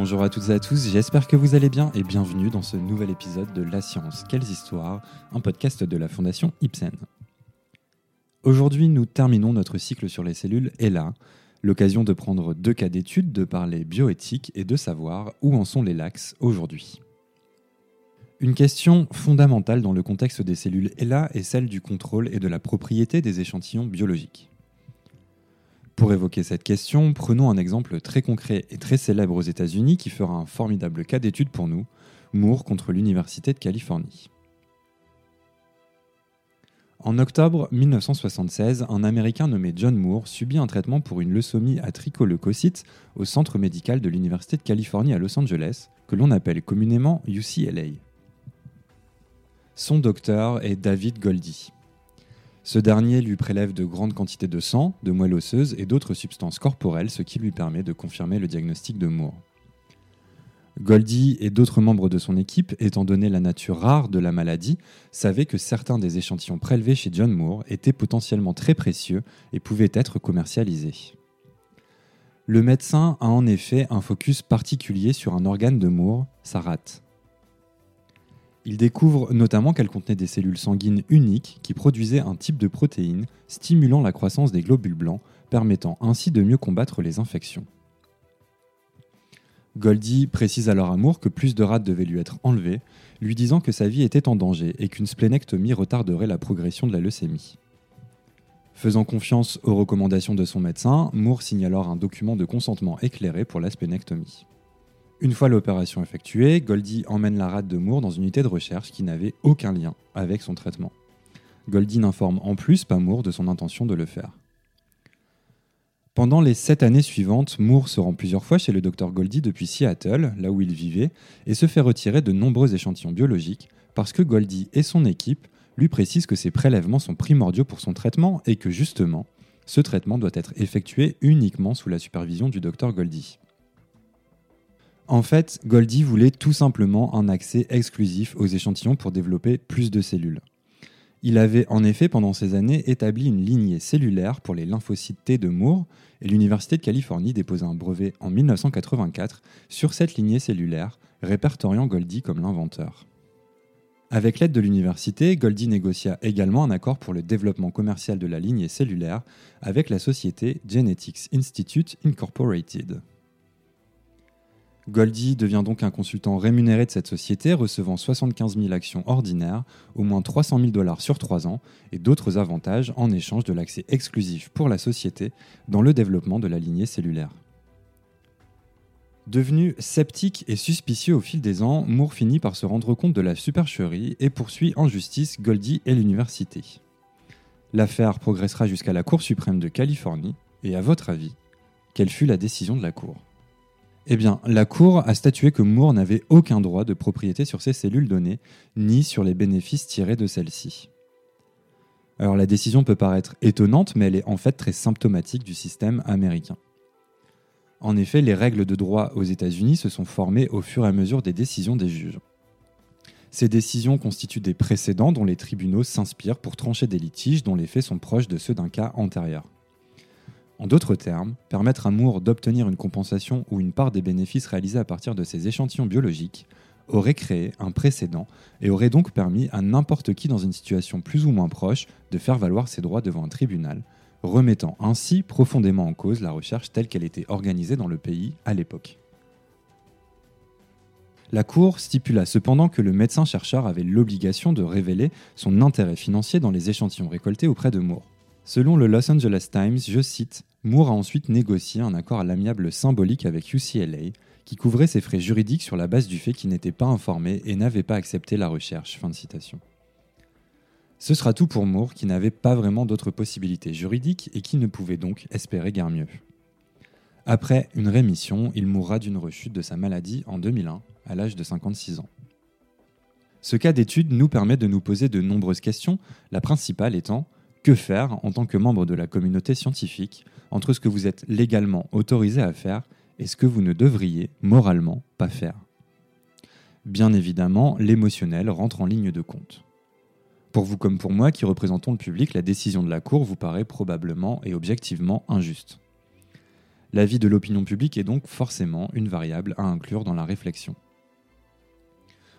Bonjour à toutes et à tous, j'espère que vous allez bien et bienvenue dans ce nouvel épisode de La Science, Quelles Histoires, un podcast de la Fondation Ipsen. Aujourd'hui, nous terminons notre cycle sur les cellules et l'occasion de prendre deux cas d'études, de parler bioéthique et de savoir où en sont les lax aujourd'hui. Une question fondamentale dans le contexte des cellules ELA est celle du contrôle et de la propriété des échantillons biologiques. Pour évoquer cette question, prenons un exemple très concret et très célèbre aux États-Unis qui fera un formidable cas d'étude pour nous, Moore contre l'Université de Californie. En octobre 1976, un Américain nommé John Moore subit un traitement pour une leucémie à tricholococytes au centre médical de l'Université de Californie à Los Angeles, que l'on appelle communément UCLA. Son docteur est David Goldie. Ce dernier lui prélève de grandes quantités de sang, de moelle osseuse et d'autres substances corporelles, ce qui lui permet de confirmer le diagnostic de Moore. Goldie et d'autres membres de son équipe, étant donné la nature rare de la maladie, savaient que certains des échantillons prélevés chez John Moore étaient potentiellement très précieux et pouvaient être commercialisés. Le médecin a en effet un focus particulier sur un organe de Moore, sa rate. Il découvre notamment qu'elle contenait des cellules sanguines uniques qui produisaient un type de protéine stimulant la croissance des globules blancs, permettant ainsi de mieux combattre les infections. Goldie précise alors à Moore que plus de rats devaient lui être enlevés, lui disant que sa vie était en danger et qu'une splénectomie retarderait la progression de la leucémie. Faisant confiance aux recommandations de son médecin, Moore signe alors un document de consentement éclairé pour la splénectomie. Une fois l'opération effectuée, Goldie emmène la rate de Moore dans une unité de recherche qui n'avait aucun lien avec son traitement. Goldie n'informe en plus pas Moore de son intention de le faire. Pendant les sept années suivantes, Moore se rend plusieurs fois chez le docteur Goldie depuis Seattle, là où il vivait, et se fait retirer de nombreux échantillons biologiques parce que Goldie et son équipe lui précisent que ces prélèvements sont primordiaux pour son traitement et que justement, ce traitement doit être effectué uniquement sous la supervision du docteur Goldie. En fait, Goldie voulait tout simplement un accès exclusif aux échantillons pour développer plus de cellules. Il avait en effet pendant ces années établi une lignée cellulaire pour les lymphocytes T de Moore et l'Université de Californie déposa un brevet en 1984 sur cette lignée cellulaire, répertoriant Goldie comme l'inventeur. Avec l'aide de l'université, Goldie négocia également un accord pour le développement commercial de la lignée cellulaire avec la société Genetics Institute Incorporated. Goldie devient donc un consultant rémunéré de cette société, recevant 75 000 actions ordinaires, au moins 300 000 dollars sur 3 ans, et d'autres avantages en échange de l'accès exclusif pour la société dans le développement de la lignée cellulaire. Devenu sceptique et suspicieux au fil des ans, Moore finit par se rendre compte de la supercherie et poursuit en justice Goldie et l'université. L'affaire progressera jusqu'à la Cour suprême de Californie, et à votre avis, quelle fut la décision de la Cour? Eh bien, la Cour a statué que Moore n'avait aucun droit de propriété sur ces cellules données, ni sur les bénéfices tirés de celles-ci. Alors la décision peut paraître étonnante, mais elle est en fait très symptomatique du système américain. En effet, les règles de droit aux États-Unis se sont formées au fur et à mesure des décisions des juges. Ces décisions constituent des précédents dont les tribunaux s'inspirent pour trancher des litiges dont les faits sont proches de ceux d'un cas antérieur. En d'autres termes, permettre à Moore d'obtenir une compensation ou une part des bénéfices réalisés à partir de ces échantillons biologiques aurait créé un précédent et aurait donc permis à n'importe qui dans une situation plus ou moins proche de faire valoir ses droits devant un tribunal, remettant ainsi profondément en cause la recherche telle qu'elle était organisée dans le pays à l'époque. La Cour stipula cependant que le médecin-chercheur avait l'obligation de révéler son intérêt financier dans les échantillons récoltés auprès de Moore. Selon le Los Angeles Times, je cite, Moore a ensuite négocié un accord à l'amiable symbolique avec UCLA qui couvrait ses frais juridiques sur la base du fait qu'il n'était pas informé et n'avait pas accepté la recherche. Fin de citation. Ce sera tout pour Moore qui n'avait pas vraiment d'autres possibilités juridiques et qui ne pouvait donc espérer guère mieux. Après une rémission, il mourra d'une rechute de sa maladie en 2001 à l'âge de 56 ans. Ce cas d'étude nous permet de nous poser de nombreuses questions, la principale étant que faire en tant que membre de la communauté scientifique entre ce que vous êtes légalement autorisé à faire et ce que vous ne devriez moralement pas faire? Bien évidemment, l'émotionnel rentre en ligne de compte. Pour vous comme pour moi qui représentons le public, la décision de la Cour vous paraît probablement et objectivement injuste. L'avis de l'opinion publique est donc forcément une variable à inclure dans la réflexion.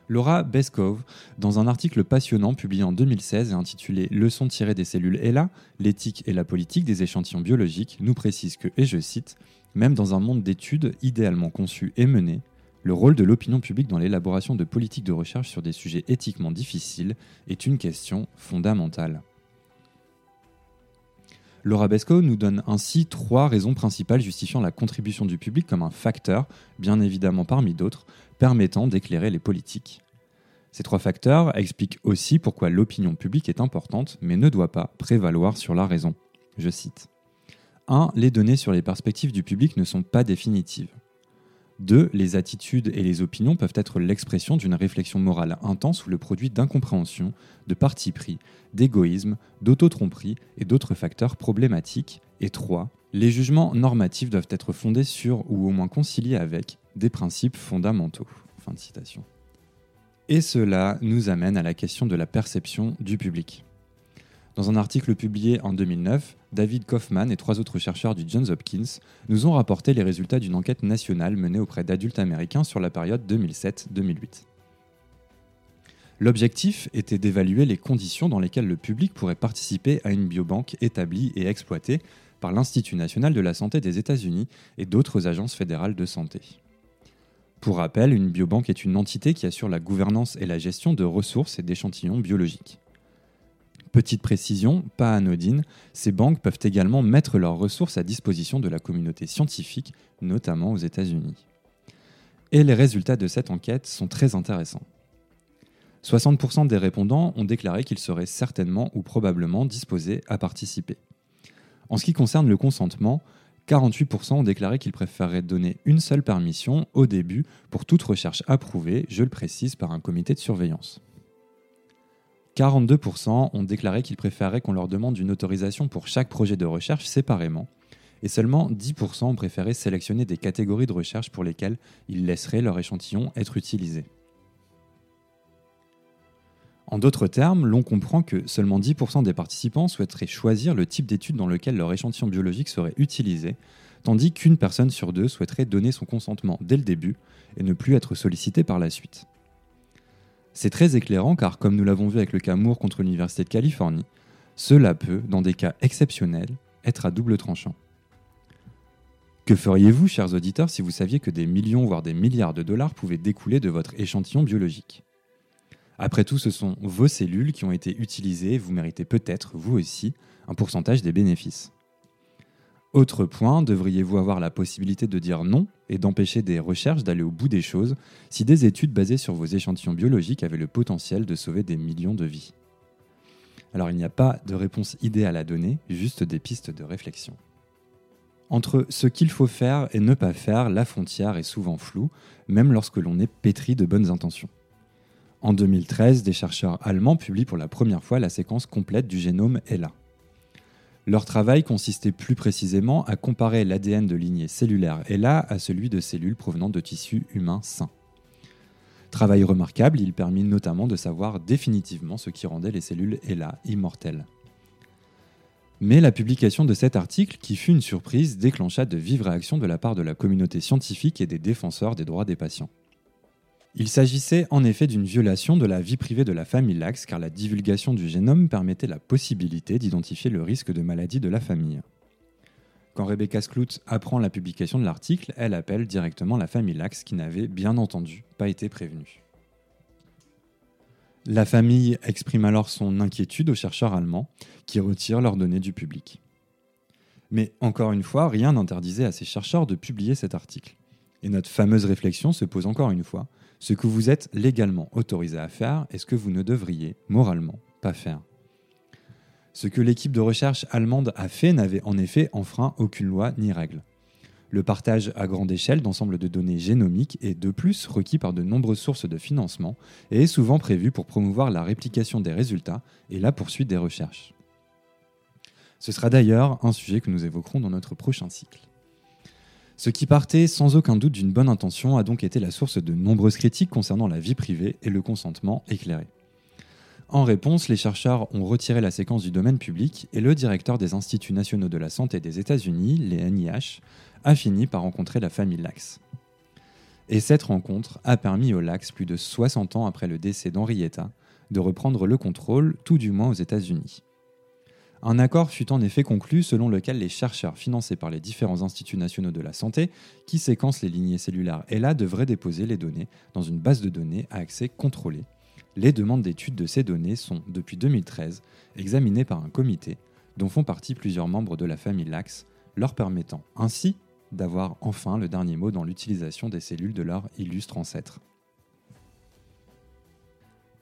Laura Beskov, dans un article passionnant publié en 2016 et intitulé Leçons tirées des cellules ELA, l'éthique et la politique des échantillons biologiques, nous précise que, et je cite, même dans un monde d'études idéalement conçu et mené, le rôle de l'opinion publique dans l'élaboration de politiques de recherche sur des sujets éthiquement difficiles est une question fondamentale. Laura Besco nous donne ainsi trois raisons principales justifiant la contribution du public comme un facteur, bien évidemment parmi d'autres, permettant d'éclairer les politiques. Ces trois facteurs expliquent aussi pourquoi l'opinion publique est importante, mais ne doit pas prévaloir sur la raison. Je cite. 1. Les données sur les perspectives du public ne sont pas définitives. 2. Les attitudes et les opinions peuvent être l'expression d'une réflexion morale intense ou le produit d'incompréhension, de parti pris, d'égoïsme, d'autotromperie et d'autres facteurs problématiques. Et 3. Les jugements normatifs doivent être fondés sur ou au moins conciliés avec des principes fondamentaux. Et cela nous amène à la question de la perception du public. Dans un article publié en 2009, David Kaufman et trois autres chercheurs du Johns Hopkins nous ont rapporté les résultats d'une enquête nationale menée auprès d'adultes américains sur la période 2007-2008. L'objectif était d'évaluer les conditions dans lesquelles le public pourrait participer à une biobanque établie et exploitée par l'Institut national de la santé des États-Unis et d'autres agences fédérales de santé. Pour rappel, une biobanque est une entité qui assure la gouvernance et la gestion de ressources et d'échantillons biologiques. Petite précision, pas anodine, ces banques peuvent également mettre leurs ressources à disposition de la communauté scientifique, notamment aux États-Unis. Et les résultats de cette enquête sont très intéressants. 60% des répondants ont déclaré qu'ils seraient certainement ou probablement disposés à participer. En ce qui concerne le consentement, 48% ont déclaré qu'ils préféreraient donner une seule permission au début pour toute recherche approuvée, je le précise, par un comité de surveillance. 42% ont déclaré qu'ils préféraient qu'on leur demande une autorisation pour chaque projet de recherche séparément, et seulement 10% ont préféré sélectionner des catégories de recherche pour lesquelles ils laisseraient leur échantillon être utilisé. En d'autres termes, l'on comprend que seulement 10% des participants souhaiteraient choisir le type d'étude dans lequel leur échantillon biologique serait utilisé, tandis qu'une personne sur deux souhaiterait donner son consentement dès le début et ne plus être sollicitée par la suite. C'est très éclairant car, comme nous l'avons vu avec le cas Moore contre l'Université de Californie, cela peut, dans des cas exceptionnels, être à double tranchant. Que feriez-vous, chers auditeurs, si vous saviez que des millions, voire des milliards de dollars pouvaient découler de votre échantillon biologique? Après tout, ce sont vos cellules qui ont été utilisées et vous méritez peut-être, vous aussi, un pourcentage des bénéfices. Autre point, devriez-vous avoir la possibilité de dire non et d'empêcher des recherches d'aller au bout des choses si des études basées sur vos échantillons biologiques avaient le potentiel de sauver des millions de vies? Alors il n'y a pas de réponse idéale à donner, juste des pistes de réflexion. Entre ce qu'il faut faire et ne pas faire, la frontière est souvent floue, même lorsque l'on est pétri de bonnes intentions. En 2013, des chercheurs allemands publient pour la première fois la séquence complète du génome ELA. Leur travail consistait plus précisément à comparer l'ADN de lignée cellulaire ELA à celui de cellules provenant de tissus humains sains. Travail remarquable, il permit notamment de savoir définitivement ce qui rendait les cellules ELA immortelles. Mais la publication de cet article, qui fut une surprise, déclencha de vives réactions de la part de la communauté scientifique et des défenseurs des droits des patients. Il s'agissait en effet d'une violation de la vie privée de la famille Lax car la divulgation du génome permettait la possibilité d'identifier le risque de maladie de la famille. Quand Rebecca Skloot apprend la publication de l'article, elle appelle directement la famille Lax qui n'avait bien entendu pas été prévenue. La famille exprime alors son inquiétude aux chercheurs allemands qui retirent leurs données du public. Mais encore une fois, rien n'interdisait à ces chercheurs de publier cet article. Et notre fameuse réflexion se pose encore une fois ce que vous êtes légalement autorisé à faire et ce que vous ne devriez moralement pas faire. Ce que l'équipe de recherche allemande a fait n'avait en effet enfreint aucune loi ni règle. Le partage à grande échelle d'ensemble de données génomiques est de plus requis par de nombreuses sources de financement et est souvent prévu pour promouvoir la réplication des résultats et la poursuite des recherches. Ce sera d'ailleurs un sujet que nous évoquerons dans notre prochain cycle. Ce qui partait sans aucun doute d'une bonne intention a donc été la source de nombreuses critiques concernant la vie privée et le consentement éclairé. En réponse, les chercheurs ont retiré la séquence du domaine public et le directeur des Instituts nationaux de la santé des États-Unis, les NIH, a fini par rencontrer la famille Lax. Et cette rencontre a permis au Lax, plus de 60 ans après le décès d'Henrietta, de reprendre le contrôle, tout du moins aux États-Unis. Un accord fut en effet conclu selon lequel les chercheurs financés par les différents instituts nationaux de la santé qui séquencent les lignées cellulaires ELA devraient déposer les données dans une base de données à accès contrôlé les demandes d'études de ces données sont, depuis 2013, examinées par un comité dont font partie plusieurs membres de la famille Lax, leur permettant ainsi d'avoir enfin le dernier mot dans l'utilisation des cellules de leur illustre ancêtre.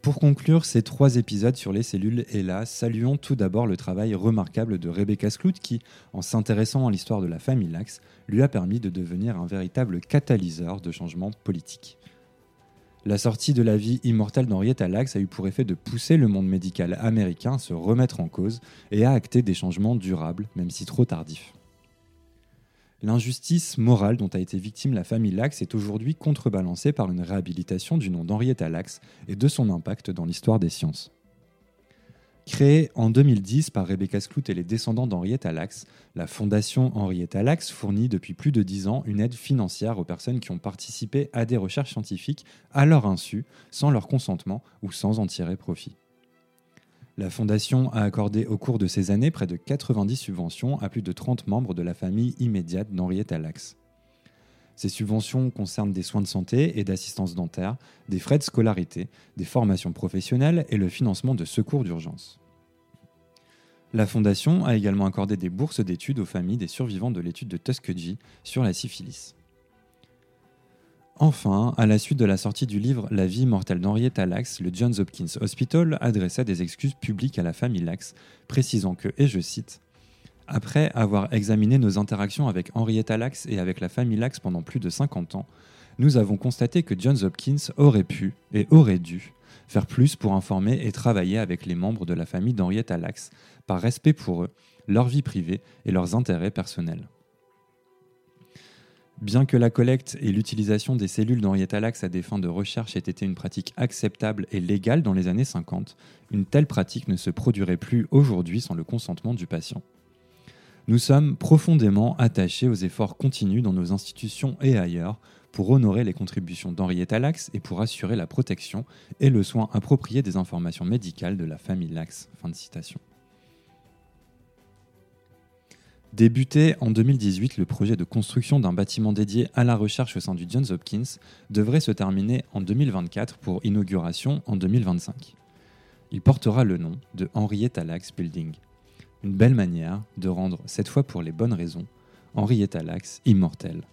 Pour conclure ces trois épisodes sur les cellules ELA, saluons tout d'abord le travail remarquable de Rebecca Skloot qui, en s'intéressant à l'histoire de la famille Lax, lui a permis de devenir un véritable catalyseur de changements politiques. La sortie de la vie immortelle d'Henrietta Lacks a eu pour effet de pousser le monde médical américain à se remettre en cause et à acter des changements durables, même si trop tardifs. L'injustice morale dont a été victime la famille Lax est aujourd'hui contrebalancée par une réhabilitation du nom d'Henrietta Lacks et de son impact dans l'histoire des sciences. Créée en 2010 par Rebecca Skloot et les descendants d'Henrietta Lacks, la fondation Henrietta Lacks fournit depuis plus de 10 ans une aide financière aux personnes qui ont participé à des recherches scientifiques à leur insu, sans leur consentement ou sans en tirer profit. La fondation a accordé au cours de ces années près de 90 subventions à plus de 30 membres de la famille immédiate d'Henrietta Lacks. Ces subventions concernent des soins de santé et d'assistance dentaire, des frais de scolarité, des formations professionnelles et le financement de secours d'urgence. La Fondation a également accordé des bourses d'études aux familles des survivants de l'étude de Tuskegee sur la syphilis. Enfin, à la suite de la sortie du livre La vie mortelle d'Henrietta Lacks, le Johns Hopkins Hospital adressa des excuses publiques à la famille Lacks, précisant que, et je cite, après avoir examiné nos interactions avec Henrietta Lacks et avec la famille Lacks pendant plus de 50 ans, nous avons constaté que Johns Hopkins aurait pu et aurait dû faire plus pour informer et travailler avec les membres de la famille d'Henrietta Lacks par respect pour eux, leur vie privée et leurs intérêts personnels. Bien que la collecte et l'utilisation des cellules d'Henrietta Lacks à des fins de recherche aient été une pratique acceptable et légale dans les années 50, une telle pratique ne se produirait plus aujourd'hui sans le consentement du patient. Nous sommes profondément attachés aux efforts continus dans nos institutions et ailleurs pour honorer les contributions d'Henrietta Lacks et pour assurer la protection et le soin approprié des informations médicales de la famille Lacks. Débuté en 2018, le projet de construction d'un bâtiment dédié à la recherche au sein du Johns Hopkins devrait se terminer en 2024 pour inauguration en 2025. Il portera le nom de Henrietta Lacks Building une belle manière de rendre, cette fois pour les bonnes raisons, Henrietta Lacks immortelle.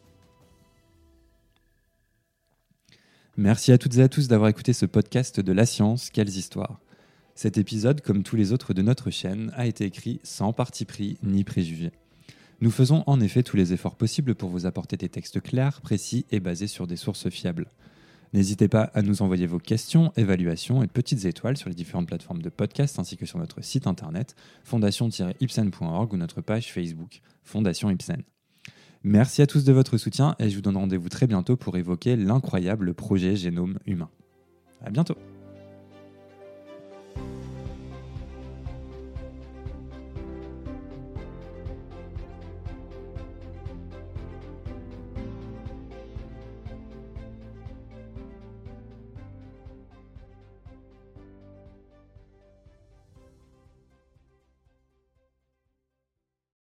Merci à toutes et à tous d'avoir écouté ce podcast de La Science, quelles histoires. Cet épisode, comme tous les autres de notre chaîne, a été écrit sans parti pris ni préjugé. Nous faisons en effet tous les efforts possibles pour vous apporter des textes clairs, précis et basés sur des sources fiables. N'hésitez pas à nous envoyer vos questions, évaluations et petites étoiles sur les différentes plateformes de podcast ainsi que sur notre site internet fondation-ipsen.org ou notre page Facebook Fondation Ipsen. Merci à tous de votre soutien et je vous donne rendez-vous très bientôt pour évoquer l'incroyable projet Génome Humain. À bientôt!